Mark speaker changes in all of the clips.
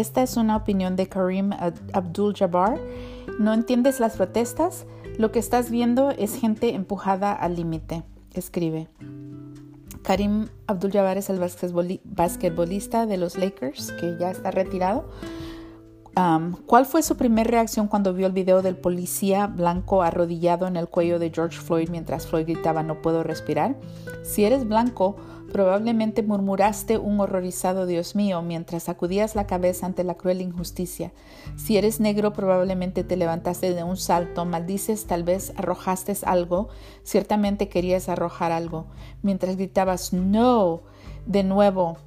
Speaker 1: esta es una opinión de Karim Abdul-Jabbar. ¿No entiendes las protestas? Lo que estás viendo es gente empujada al límite, escribe. Karim Abdul-Jabbar es el basquetbolista de los Lakers, que ya está retirado. ¿Cuál fue su primera reacción cuando vio el video del policía blanco arrodillado en el cuello de George Floyd mientras Floyd gritaba no puedo respirar? Si eres blanco, probablemente murmuraste un horrorizado Dios mío mientras sacudías la cabeza ante la cruel injusticia. Si eres negro, probablemente te levantaste de un salto, maldices, tal vez arrojaste algo, ciertamente querías arrojar algo, mientras gritabas no de nuevo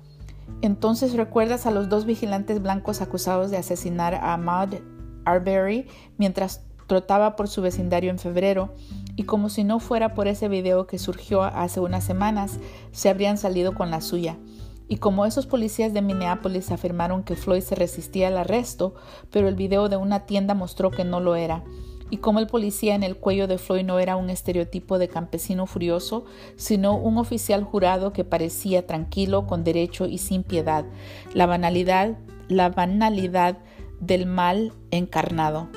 Speaker 1: entonces recuerdas a los dos vigilantes blancos acusados de asesinar a Ahmad Arbery mientras trotaba por su vecindario en febrero y como si no fuera por ese video que surgió hace unas semanas, se habrían salido con la suya. Y como esos policías de Minneapolis afirmaron que Floyd se resistía al arresto, pero el video de una tienda mostró que no lo era y como el policía en el cuello de Floyd no era un estereotipo de campesino furioso, sino un oficial jurado que parecía tranquilo, con derecho y sin piedad, la banalidad, la banalidad del mal encarnado.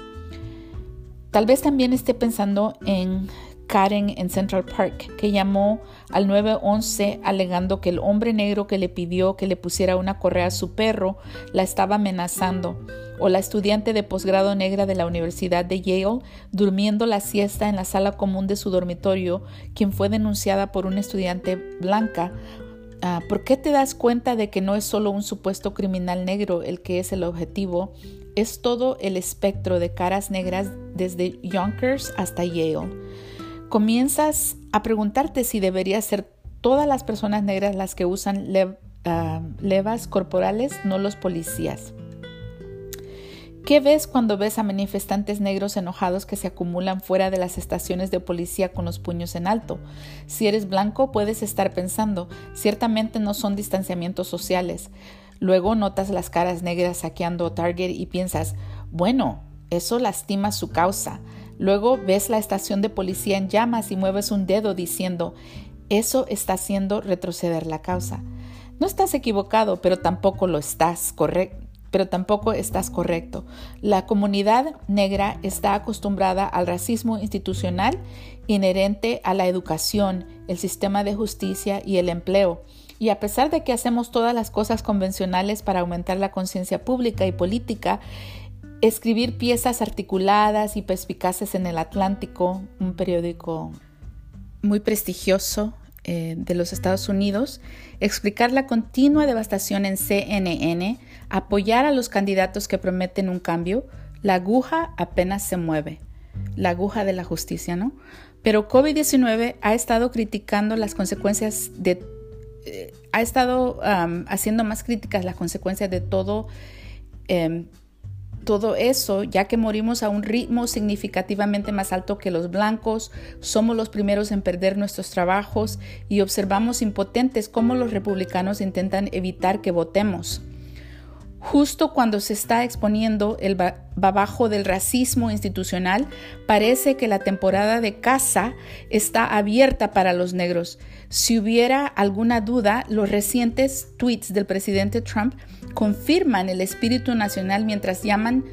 Speaker 1: Tal vez también esté pensando en Karen en Central Park, que llamó al 911 alegando que el hombre negro que le pidió que le pusiera una correa a su perro la estaba amenazando o la estudiante de posgrado negra de la Universidad de Yale durmiendo la siesta en la sala común de su dormitorio, quien fue denunciada por una estudiante blanca. Ah, ¿Por qué te das cuenta de que no es solo un supuesto criminal negro el que es el objetivo? Es todo el espectro de caras negras desde Yonkers hasta Yale. Comienzas a preguntarte si debería ser todas las personas negras las que usan ah, levas corporales, no los policías. ¿Qué ves cuando ves a manifestantes negros enojados que se acumulan fuera de las estaciones de policía con los puños en alto? Si eres blanco, puedes estar pensando, ciertamente no son distanciamientos sociales. Luego notas las caras negras saqueando Target y piensas, bueno, eso lastima su causa. Luego ves la estación de policía en llamas y mueves un dedo diciendo, eso está haciendo retroceder la causa. No estás equivocado, pero tampoco lo estás, correcto pero tampoco estás correcto. La comunidad negra está acostumbrada al racismo institucional inherente a la educación, el sistema de justicia y el empleo. Y a pesar de que hacemos todas las cosas convencionales para aumentar la conciencia pública y política, escribir piezas articuladas y perspicaces en el Atlántico, un periódico muy prestigioso eh, de los Estados Unidos, explicar la continua devastación en CNN, apoyar a los candidatos que prometen un cambio, la aguja apenas se mueve, la aguja de la justicia, ¿no? Pero COVID-19 ha estado criticando las consecuencias de, eh, ha estado haciendo más críticas las consecuencias de todo em, todo eso, ya que morimos a un ritmo significativamente más alto que los blancos, somos los primeros en perder nuestros trabajos y observamos impotentes cómo los republicanos intentan evitar que votemos. Justo cuando se está exponiendo el babajo del racismo institucional, parece que la temporada de caza está abierta para los negros. Si hubiera alguna duda, los recientes tweets del presidente Trump confirman el espíritu nacional mientras llaman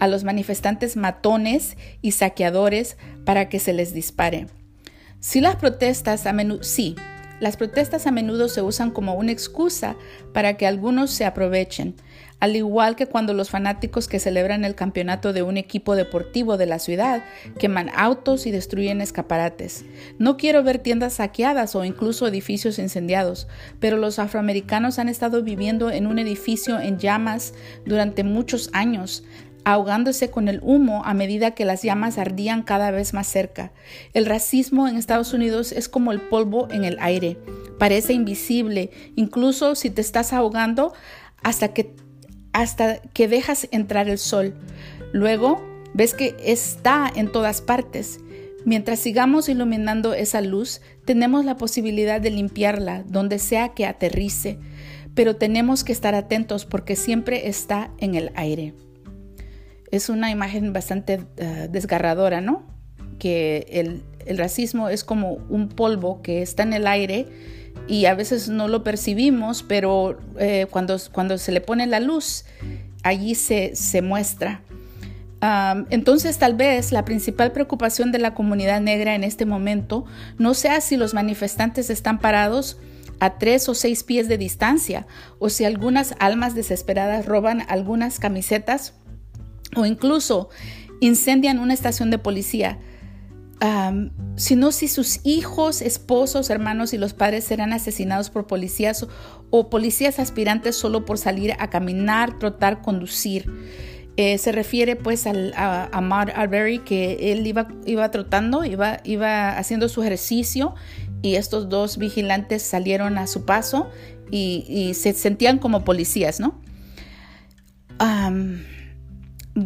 Speaker 1: a los manifestantes matones y saqueadores para que se les dispare. Si las protestas a menudo, sí, las protestas a menudo se usan como una excusa para que algunos se aprovechen, al igual que cuando los fanáticos que celebran el campeonato de un equipo deportivo de la ciudad queman autos y destruyen escaparates. No quiero ver tiendas saqueadas o incluso edificios incendiados, pero los afroamericanos han estado viviendo en un edificio en llamas durante muchos años, ahogándose con el humo a medida que las llamas ardían cada vez más cerca. El racismo en Estados Unidos es como el polvo en el aire. Parece invisible, incluso si te estás ahogando hasta que hasta que dejas entrar el sol. Luego ves que está en todas partes. Mientras sigamos iluminando esa luz, tenemos la posibilidad de limpiarla donde sea que aterrice, pero tenemos que estar atentos porque siempre está en el aire. Es una imagen bastante eh, desgarradora, ¿no? Que el, racismo es como un polvo que está en el aire y a veces no lo percibimos, pero eh, cuando, cuando se le pone la luz allí se, se muestra. entonces tal vez la principal preocupación de la comunidad negra en este momento no sea si los manifestantes están parados a tres o seis pies de distancia o si algunas almas desesperadas roban algunas camisetas o incluso incendian una estación de policía, sino si sus hijos, esposos, hermanos y los padres serán asesinados por policías o, policías aspirantes solo por salir a caminar, trotar, conducir. Eh, se refiere pues a, a Maud Arbery que él iba, iba trotando, iba, iba haciendo su ejercicio y estos dos vigilantes salieron a su paso y, se sentían como policías, ¿no?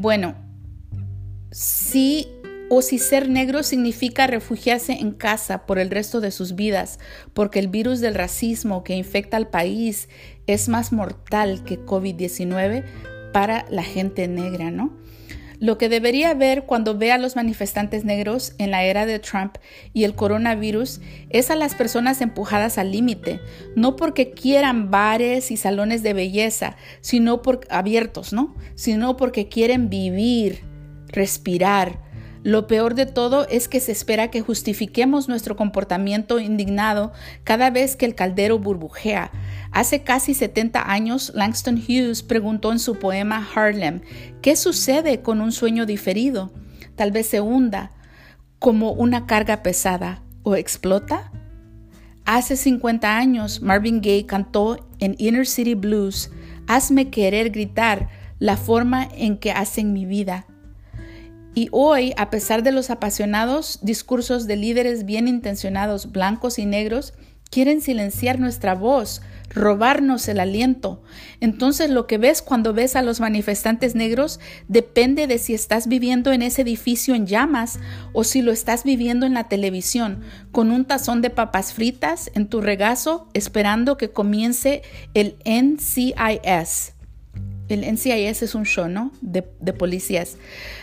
Speaker 1: Bueno, sí o si ser negro significa refugiarse en casa por el resto de sus vidas, porque el virus del racismo que infecta al país es más mortal que COVID-19 para la gente negra, ¿no? Lo que debería ver cuando ve a los manifestantes negros en la era de Trump y el coronavirus es a las personas empujadas al límite, no porque quieran bares y salones de belleza, sino por abiertos, ¿no? Sino porque quieren vivir, respirar, lo peor de todo es que se espera que justifiquemos nuestro comportamiento indignado cada vez que el caldero burbujea. Hace casi 70 años, Langston Hughes preguntó en su poema Harlem, ¿qué sucede con un sueño diferido? Tal vez se hunda como una carga pesada o explota. Hace 50 años, Marvin Gaye cantó en Inner City Blues, Hazme querer gritar la forma en que hacen mi vida. Y hoy, a pesar de los apasionados discursos de líderes bien intencionados, blancos y negros, quieren silenciar nuestra voz, robarnos el aliento. Entonces lo que ves cuando ves a los manifestantes negros depende de si estás viviendo en ese edificio en llamas o si lo estás viviendo en la televisión, con un tazón de papas fritas en tu regazo esperando que comience el NCIS. El NCIS es un show, ¿no? De, de, policías.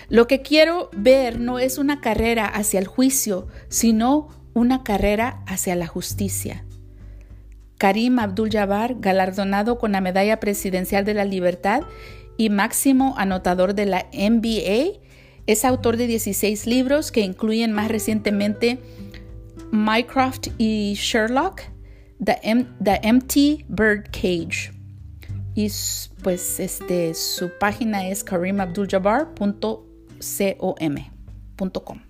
Speaker 1: Lo que quiero ver no es una carrera hacia el juicio, sino una carrera hacia la justicia. Karim Abdul-Jabbar, galardonado con la Medalla Presidencial de la Libertad y máximo anotador de la NBA, es autor de 16 libros que incluyen más recientemente Mycroft y Sherlock, The, Empty Bird Cage y pues este su página es karimabduljabbar.com.